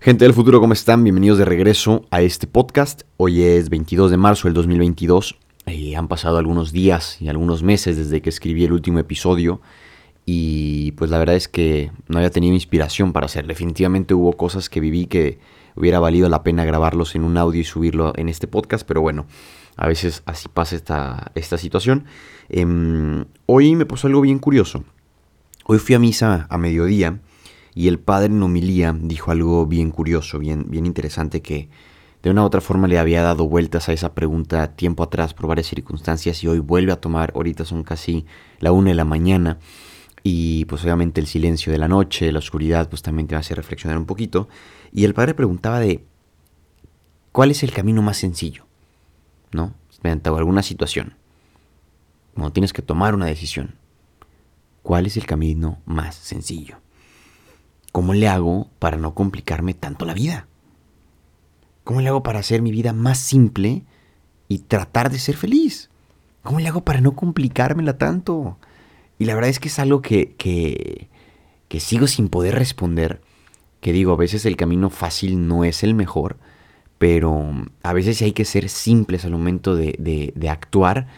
Gente del futuro, ¿cómo están? Bienvenidos de regreso a este podcast. Hoy es 22 de marzo del 2022. Eh, han pasado algunos días y algunos meses desde que escribí el último episodio y pues la verdad es que no había tenido inspiración para hacer. Definitivamente hubo cosas que viví que hubiera valido la pena grabarlos en un audio y subirlo en este podcast, pero bueno, a veces así pasa esta, esta situación. Em, hoy me pasó algo bien curioso. Hoy fui a misa a mediodía y el padre en homilía dijo algo bien curioso, bien, bien interesante que de una u otra forma le había dado vueltas a esa pregunta tiempo atrás por varias circunstancias y hoy vuelve a tomar, ahorita son casi la una de la mañana y pues obviamente el silencio de la noche, la oscuridad pues también te hace reflexionar un poquito y el padre preguntaba de ¿cuál es el camino más sencillo? ¿No? Mediante alguna situación. Cuando tienes que tomar una decisión. ¿Cuál es el camino más sencillo? ¿Cómo le hago para no complicarme tanto la vida? ¿Cómo le hago para hacer mi vida más simple y tratar de ser feliz? ¿Cómo le hago para no complicármela tanto? Y la verdad es que es algo que, que, que sigo sin poder responder. Que digo, a veces el camino fácil no es el mejor, pero a veces hay que ser simples al momento de, de, de actuar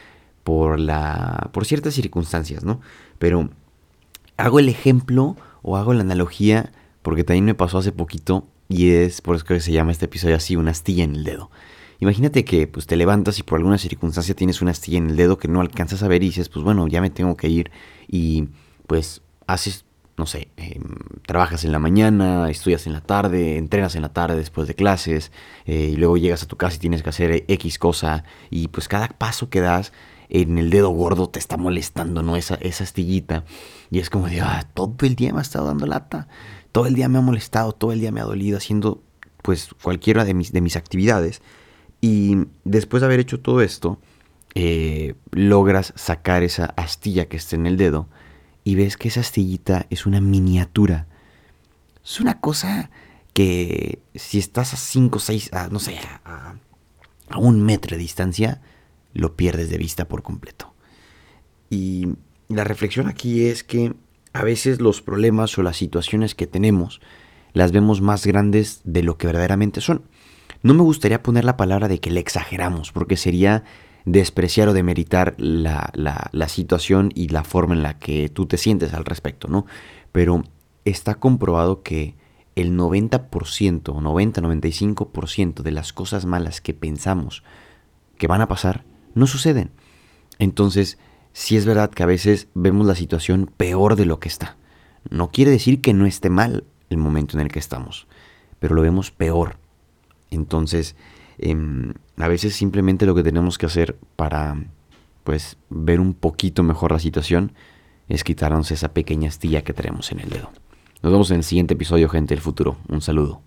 por, la, por ciertas circunstancias, ¿no? Pero hago el ejemplo o hago la analogía porque también me pasó hace poquito y es por eso que se llama este episodio así, una astilla en el dedo. Imagínate que pues te levantas y por alguna circunstancia tienes una astilla en el dedo que no alcanzas a ver y dices, pues bueno, ya me tengo que ir y pues haces, no sé, em, trabajas en la mañana, estudias en la tarde, entrenas en la tarde después de clases eh, y luego llegas a tu casa y tienes que hacer X cosa y pues cada paso que das en el dedo gordo te está molestando, ¿no? Esa, esa astillita. Y es como de, ah, todo el día me ha estado dando lata, todo el día me ha molestado, todo el día me ha dolido haciendo pues cualquiera de mis, de mis actividades. Y después de haber hecho todo esto, eh, logras sacar esa astilla que está en el dedo y ves que esa astillita es una miniatura. Es una cosa que si estás a 5, 6, no sé, a, a un metro de distancia, lo pierdes de vista por completo. Y la reflexión aquí es que a veces los problemas o las situaciones que tenemos las vemos más grandes de lo que verdaderamente son. No me gustaría poner la palabra de que le exageramos, porque sería despreciar o demeritar la, la, situación y la forma en la que tú te sientes al respecto, ¿no? Pero está comprobado que el 90% o 90-95% de las cosas malas que pensamos que van a pasar no suceden. Entonces, sí es verdad que a veces vemos la situación peor de lo que está. No quiere decir que no esté mal el momento en el que estamos, pero lo vemos peor. Entonces, em, a veces simplemente lo que tenemos que hacer para pues ver un poquito mejor la situación es quitarnos esa pequeña astilla que tenemos en el dedo. Nos vemos en el siguiente episodio, gente del futuro. Un saludo.